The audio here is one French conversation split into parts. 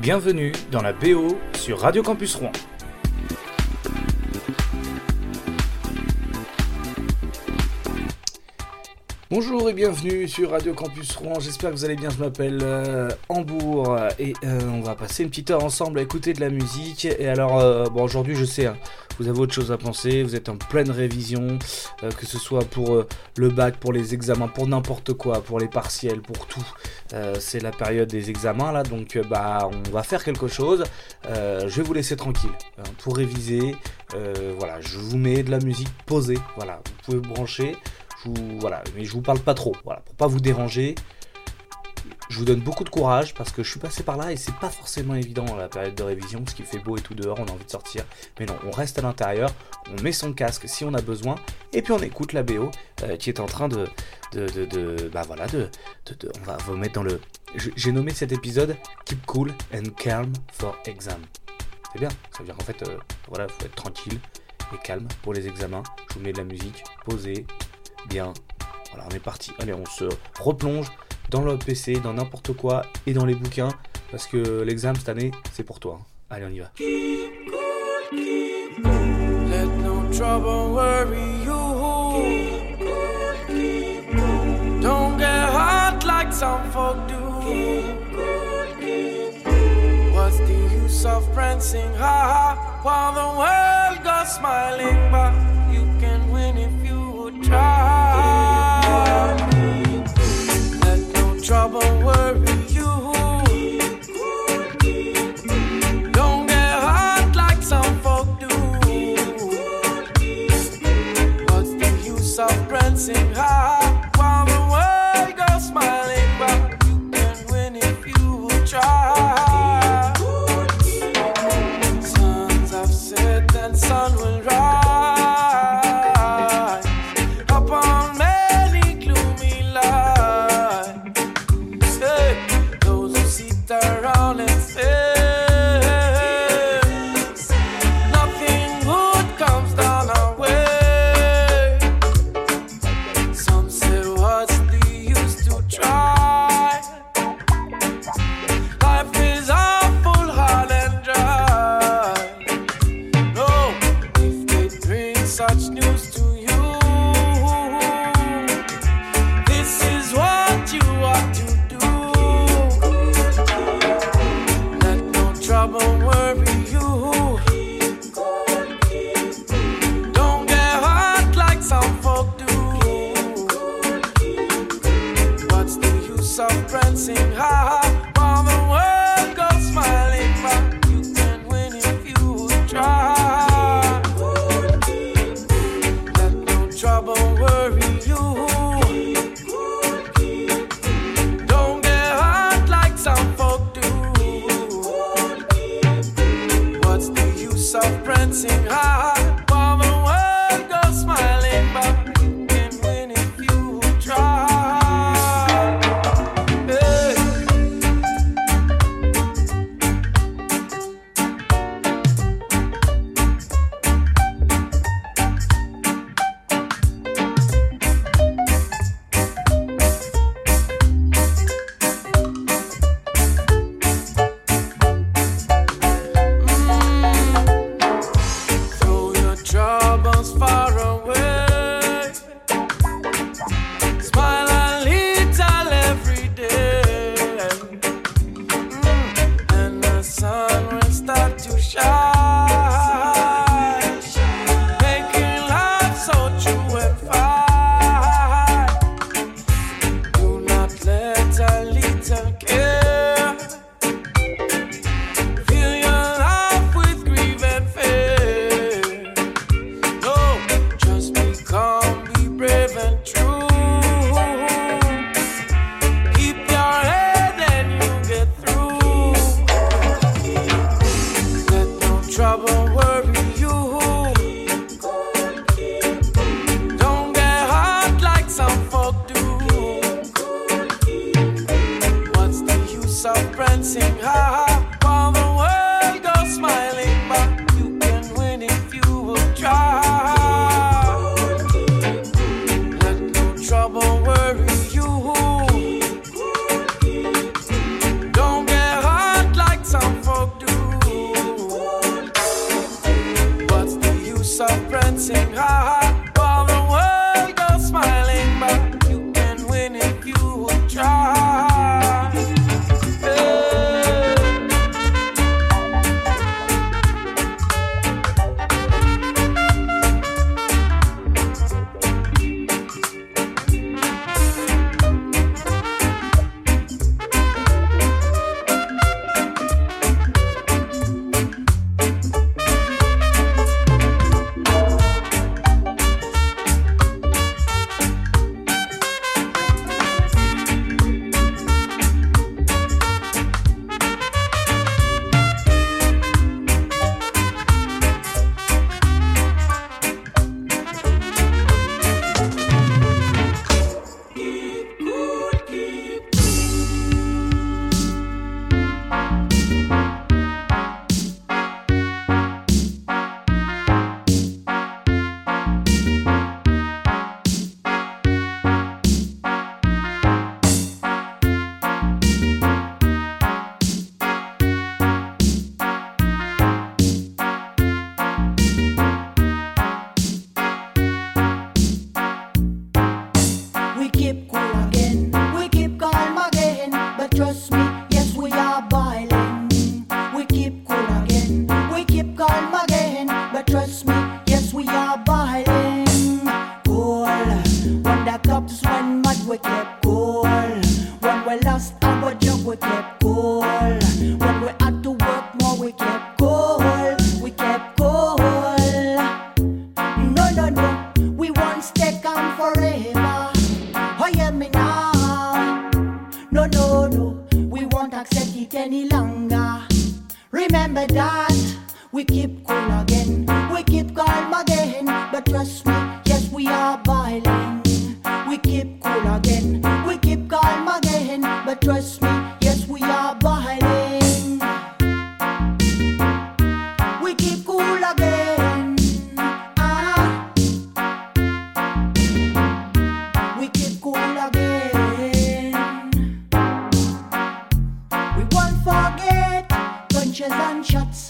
Bienvenue dans la BO sur Radio Campus Rouen. Bonjour et bienvenue sur Radio Campus Rouen, j'espère que vous allez bien, je m'appelle euh, Hambourg et euh, on va passer une petite heure ensemble à écouter de la musique. Et alors euh, bon aujourd'hui je sais hein, vous avez autre chose à penser, vous êtes en pleine révision, euh, que ce soit pour euh, le bac, pour les examens, pour n'importe quoi, pour les partiels, pour tout. Euh, c'est la période des examens là, donc bah on va faire quelque chose. Je vais vous laisser tranquille hein, pour réviser. Voilà, je vous mets de la musique posée. Voilà, vous pouvez brancher. Vous, voilà, mais je vous parle pas trop. Voilà, pour pas vous déranger. Je vous donne beaucoup de courage parce que je suis passé par là et c'est pas forcément évident la période de révision parce qu'il fait beau et tout dehors, on a envie de sortir. Mais non, on reste à l'intérieur, on met son casque si on a besoin et puis on écoute la BO euh, qui est en train de, de, de, bah voilà, de, de- on va vous mettre dans le. J'ai nommé cet épisode Keep Cool and Calm for Exam. C'est bien, ça veut dire qu'en fait, euh, voilà, faut être tranquille et calme pour les examens. Je vous mets de la musique, posée, bien. Voilà, on est parti. Allez, on se replonge dans le PC, dans n'importe quoi et dans les bouquins parce que l'examen cette année, c'est pour toi. hein. Allez, on y va. What's the use of prancing high while the world goes smiling? But you can win if you try. Trouble worry you. Don't get hot like some folk do. What's the use of prancing high and shots.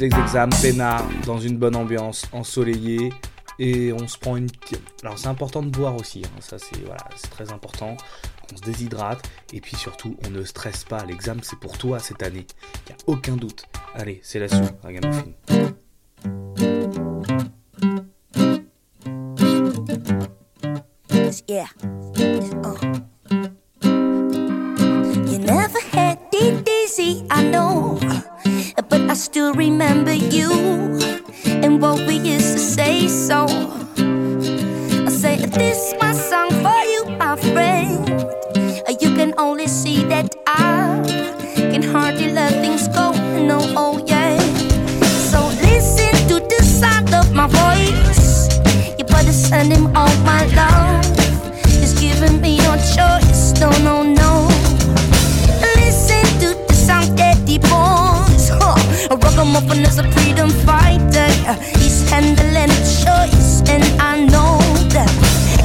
Révise les examens peinard, dans une bonne ambiance, ensoleillée. Et on se prend une. Alors c'est important de boire aussi, hein, ça c'est voilà, c'est très important. On se déshydrate et puis surtout on ne stresse pas. L'examen c'est pour toi cette année, y a aucun doute. Allez, c'est la suite, Ragamuffin. Yeah. You never had it easy, I know. But I still remember you and what we used to say. So I say, This is my song for you, my friend. You can only see that I A ragamuffin is a freedom fighter. He's handling the choice, and I know that.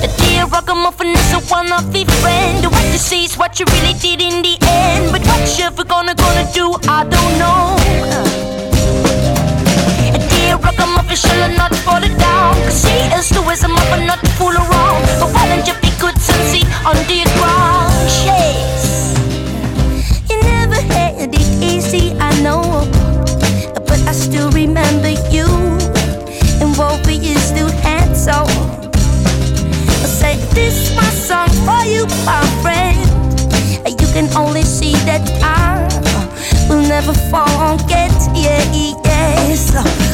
The dear ragamuffin is a one of the friend. What you see is what you really did in the end. But what you ever gonna gonna do, I don't know. A dear ragamuffin shall not fall down. Cause he is the wisdom of a not fool around. But why don't you be good and see on the ground? My friend. You can only see that I will never forget. Yeah, yes. Woo,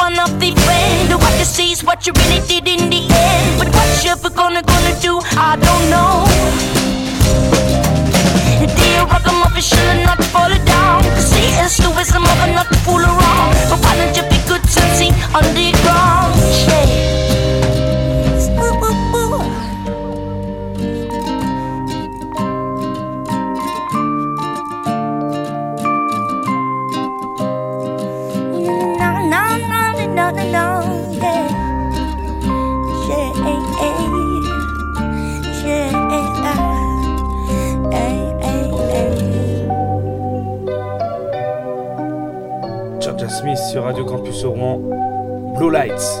one of the friend What you see is what you really did in the end. But what you ever gonna gonna do, I don't know. Dear ragamuffin should not fall down. Cause he is the wisdom of not to fool around. But why don't you be good and see on Smith sur Radio Campus Rouen. Blue Lights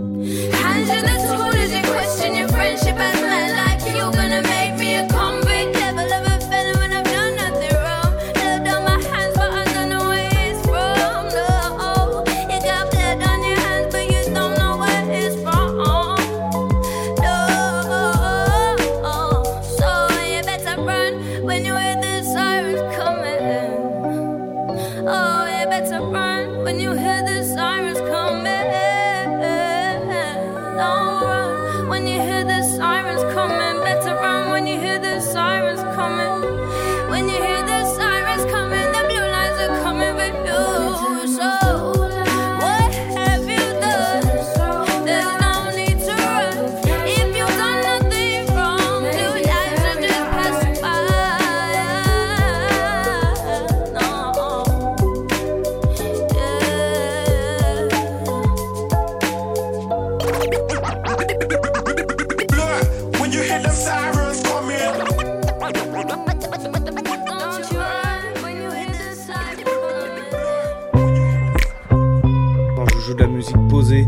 de la musique posée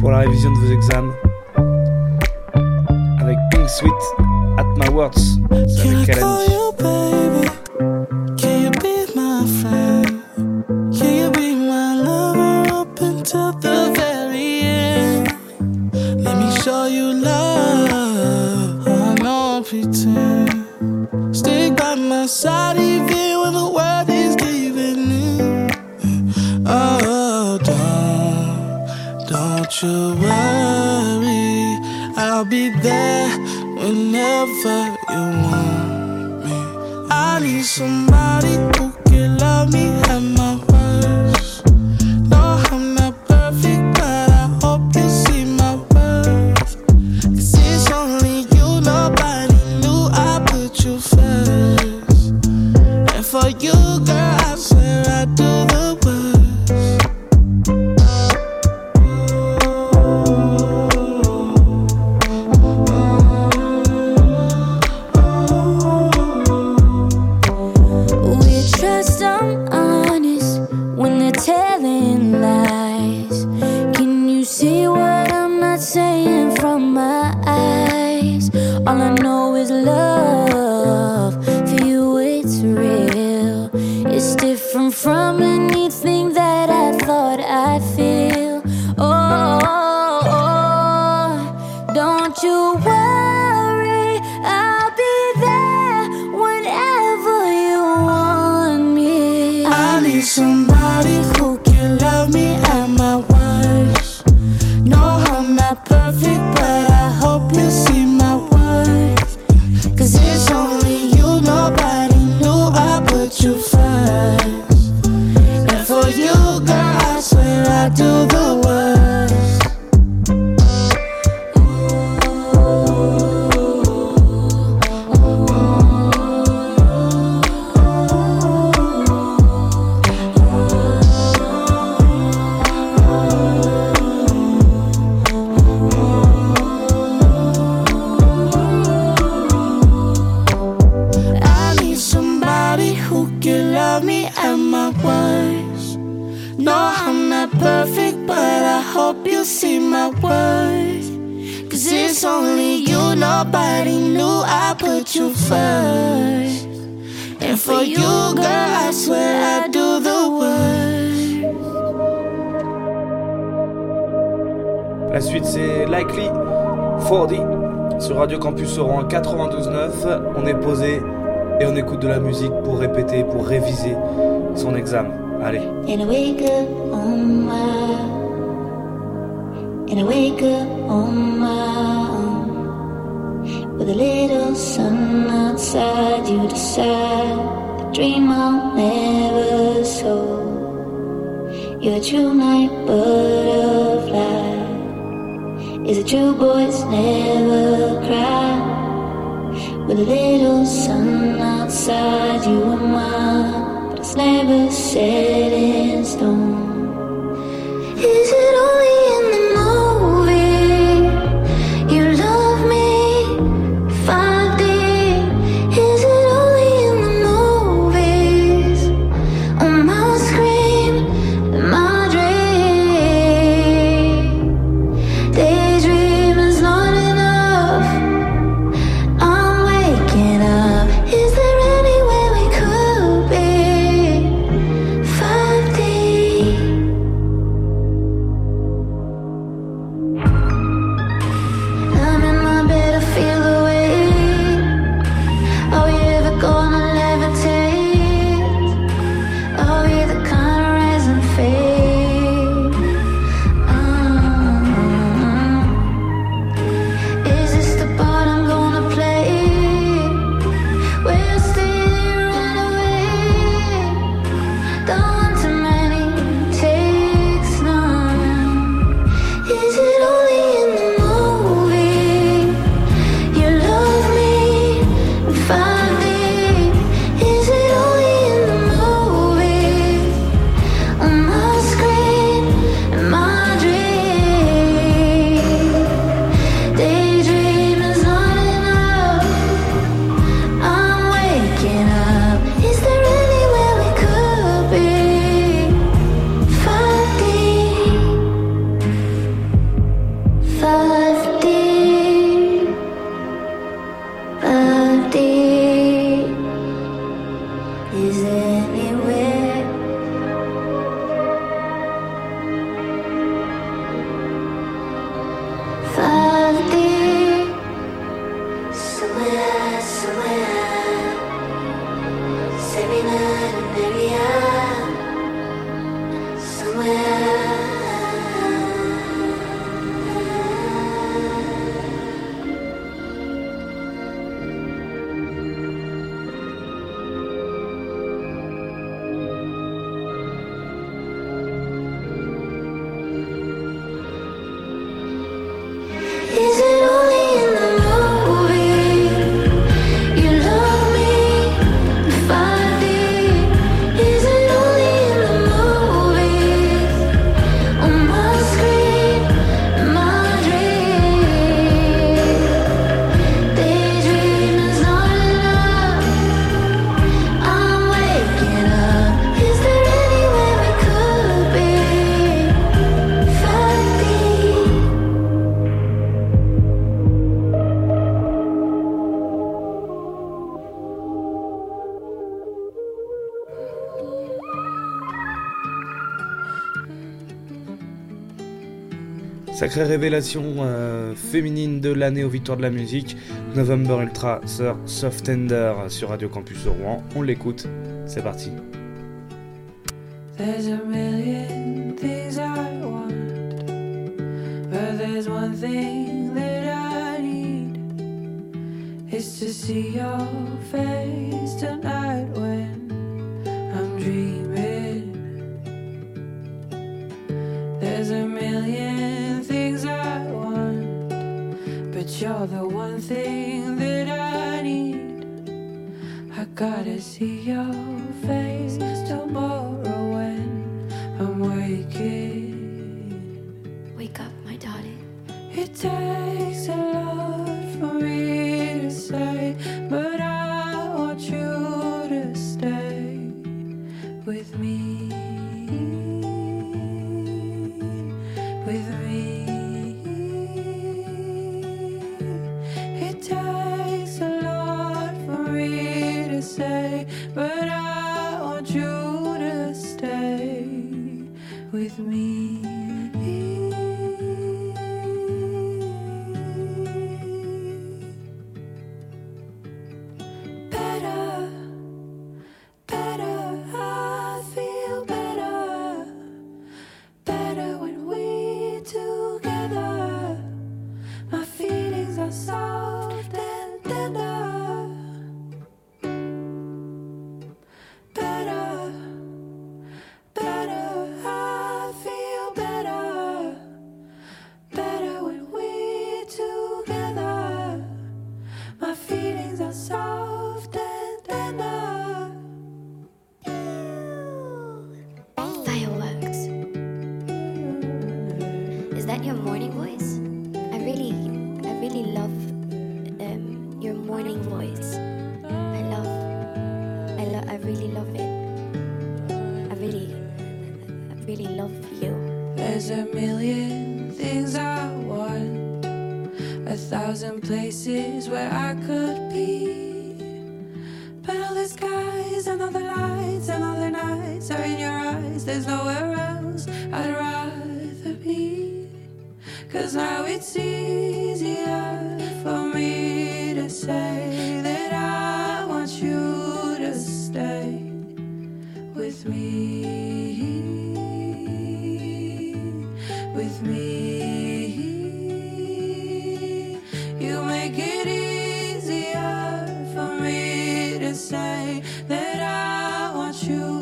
pour la révision de vos examens. Avec Pink Sweet, At My Words, c'est avec Kalani. sacrée révélation euh, féminine de l'année aux victoires de la musique, November Ultra, Sir Soft Tender euh, sur Radio Campus de Rouen. On l'écoute, c'est parti. with me. places where I could. say that I want you.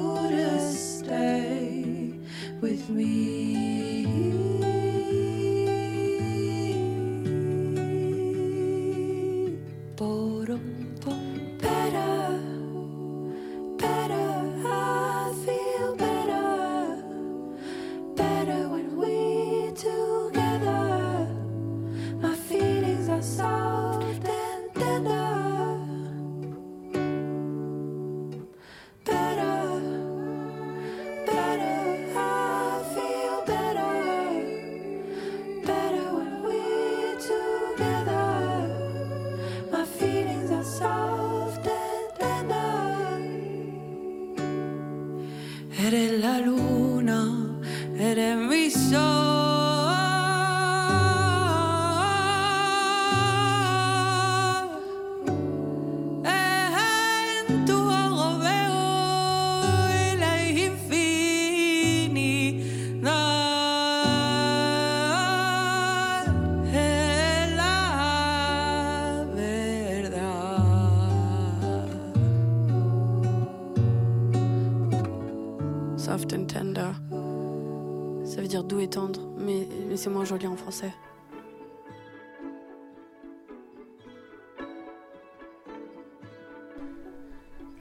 c'est moins joli en français.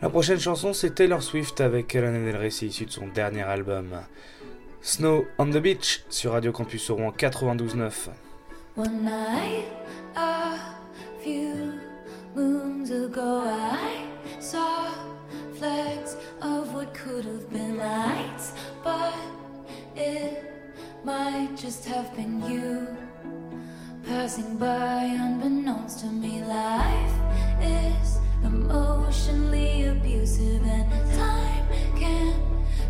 La prochaine chanson, c'est Taylor Swift avec Lana Del Rey, issue de son dernier album. Snow on the Beach sur Radio Campus Rouen 92.9. passing by unbeknownst to me. Life is emotionally abusive, and time can't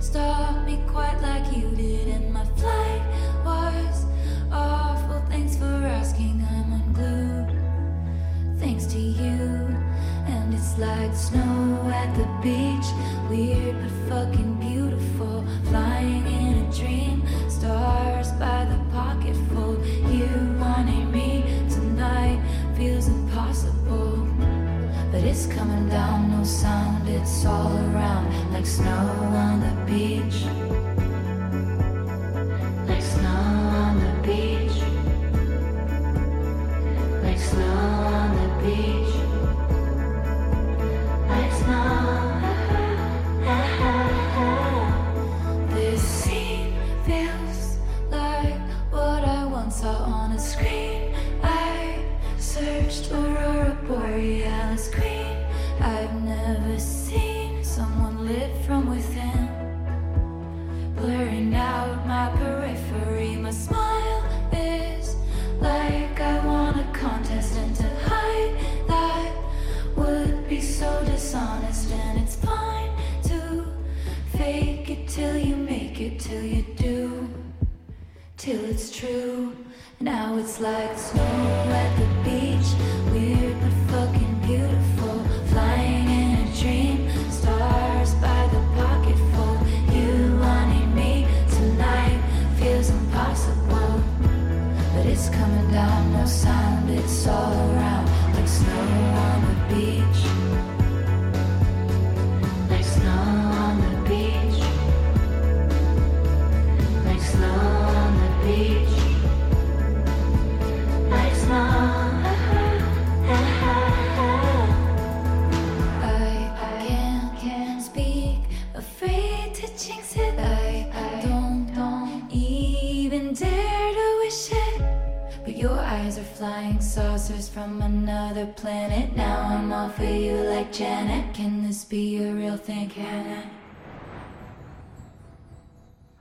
stop me quite like you did. And my flight was awful. Thanks for asking. I'm unglued, thanks to you. And it's like snow at the beach. all around like snow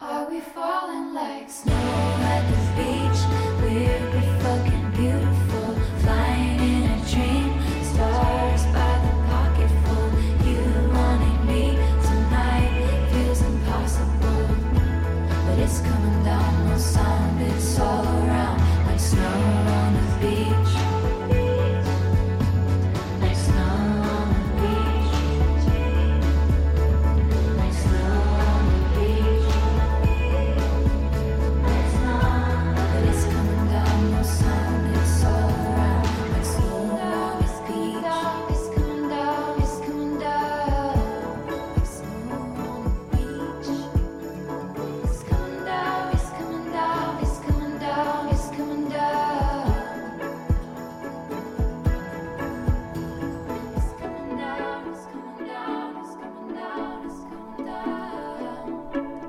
Are we falling like snow at the beach?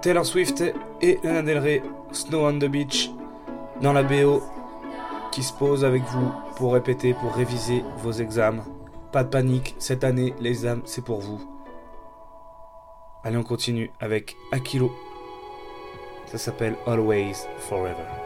Taylor Swift et Lana Del Rey, Snow on the Beach, dans la BO, qui se pose avec vous pour répéter, pour réviser vos examens. Pas de panique, cette année, les c'est pour vous. Allez, on continue avec Akilo. Ça s'appelle Always Forever.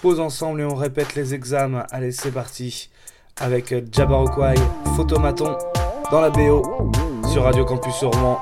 Pose ensemble et on répète les examens. Allez, c'est parti. Avec Jabberwocky, Photomaton dans la BO sur Radio Campus Rouen.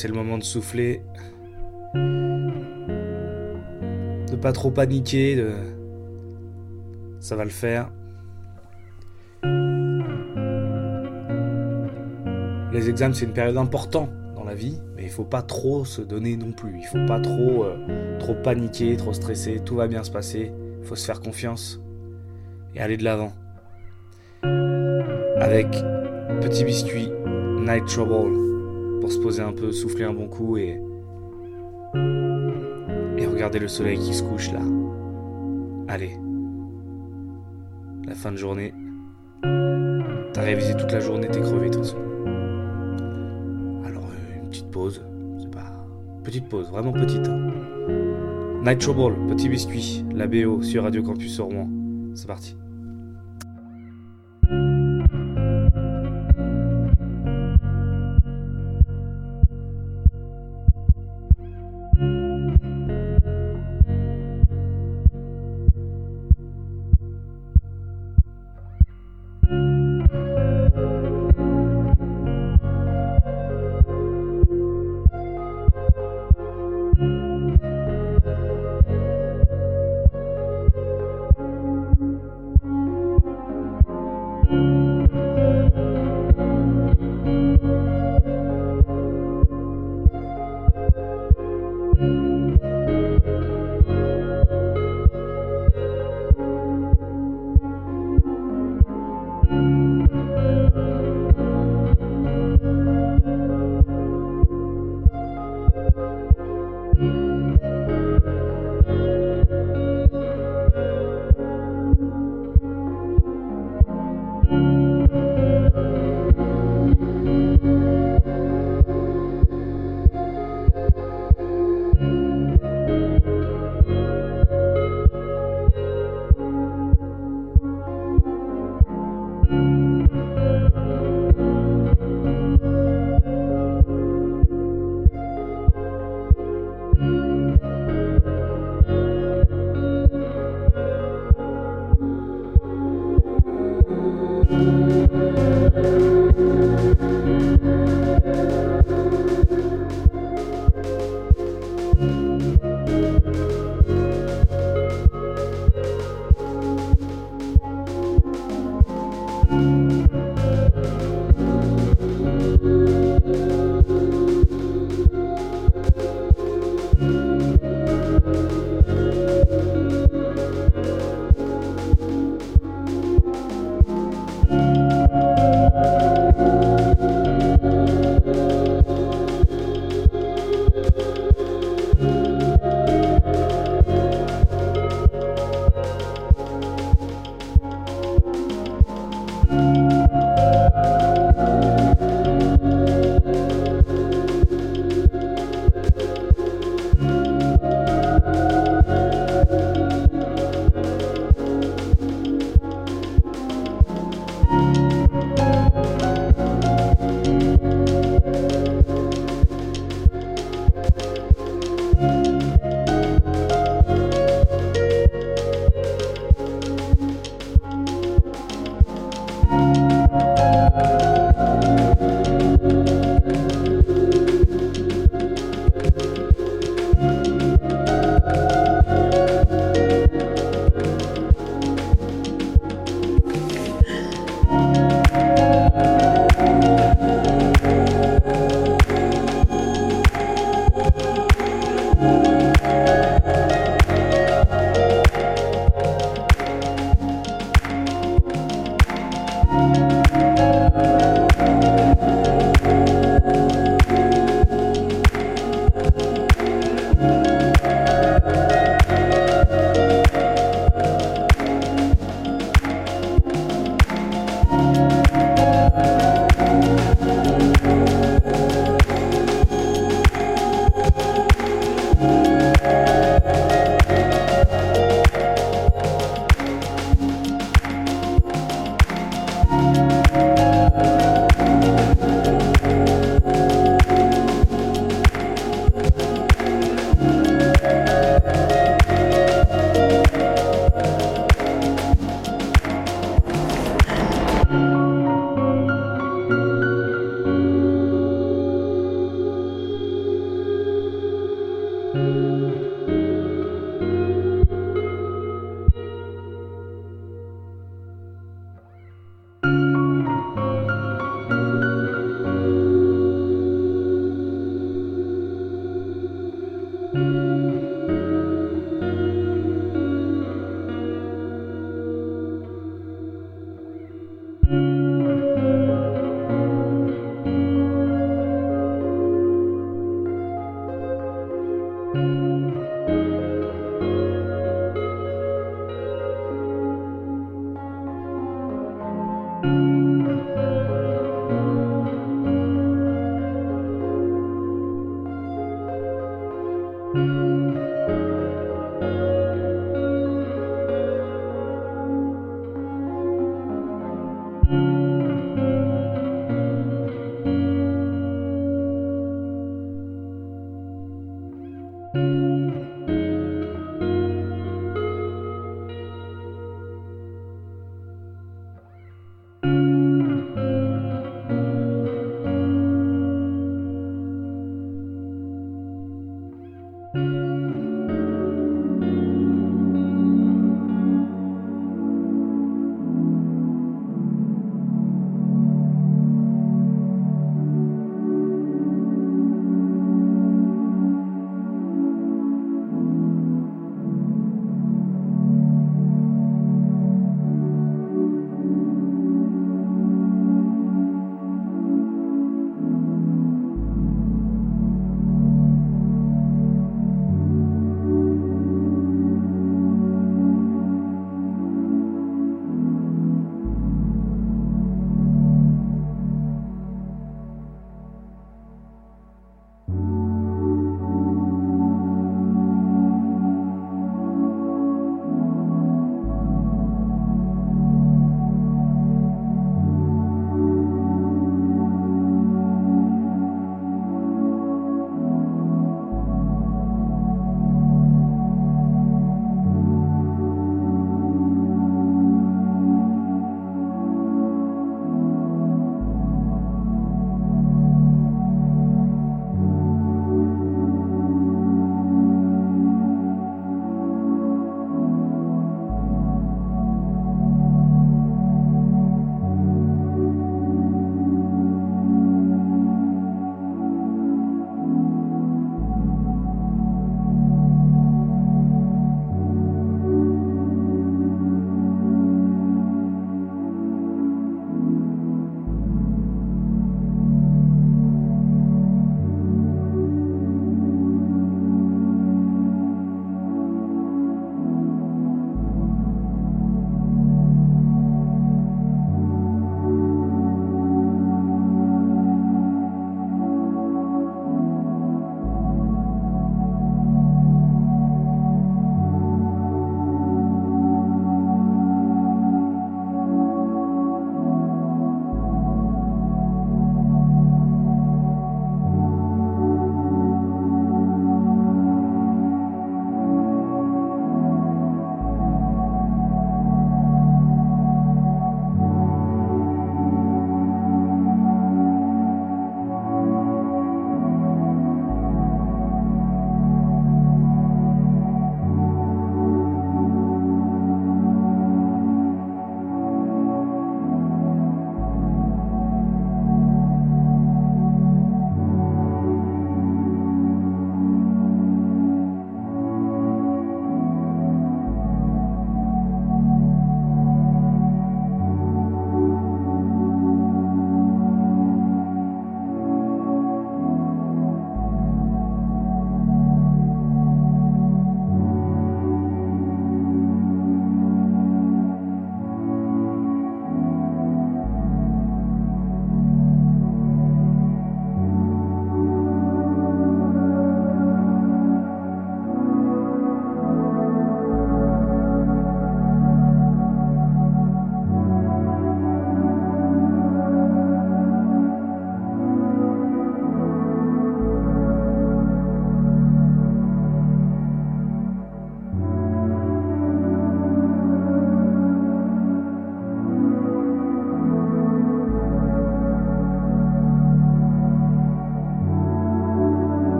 C'est le moment de souffler. De pas trop paniquer, de... ça va le faire. Les examens, c'est une période importante dans la vie, mais il faut pas trop se donner non plus. Il faut pas trop, euh, trop paniquer, trop stresser. Tout va bien se passer. Il faut se faire confiance et aller de l'avant. avec Petit Biscuit, Night Trouble, pour se poser un peu, souffler un bon coup et. et regarder le soleil qui se couche là. Allez. La fin de journée. T'as révisé toute la journée, t'es crevé de toute façon. Alors, euh, une petite pause. C'est pas. Petite pause, vraiment petite. hein. Night Trouble, Petit Biscuit, la BO sur Radio Campus Rouen. C'est parti.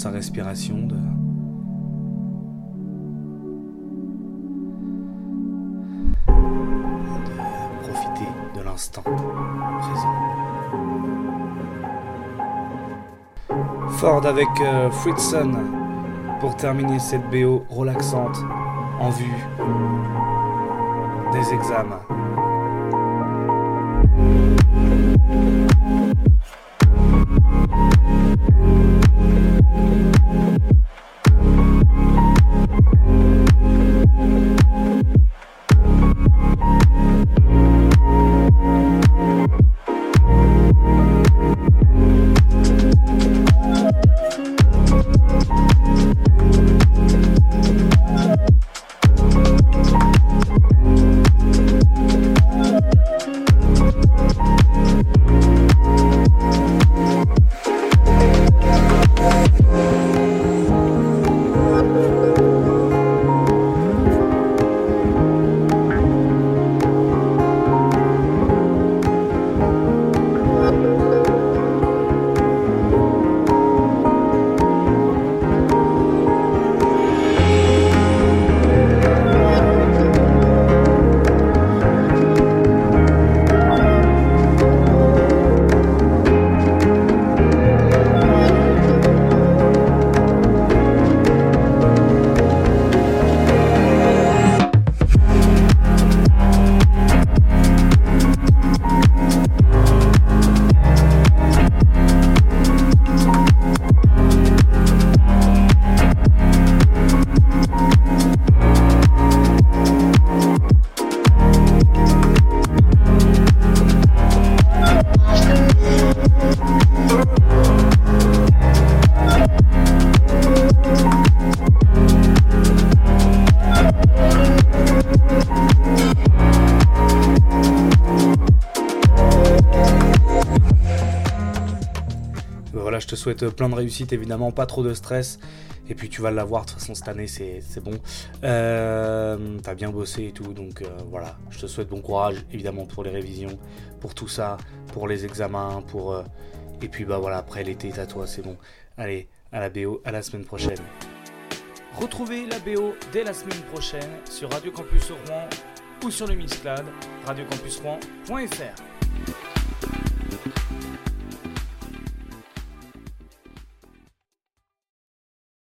Sa respiration, de, profiter de l'instant présent. Ford avec euh, pour terminer cette BO relaxante en vue des examens. Souhaite plein de réussite, évidemment, pas trop de stress. Et puis tu vas l'avoir, de toute façon, cette année, c'est bon. Euh, T'as bien bossé et tout, donc euh, voilà. Je te souhaite bon courage, évidemment, pour les révisions, pour tout ça, pour les examens, pour. euh, Et puis bah voilà, après l'été à toi, c'est bon. Allez, à la BO, à la semaine prochaine. Retrouvez la BO dès la semaine prochaine sur Radio Campus Rouen ou sur le Mixcloud, radiocampusrouen.fr.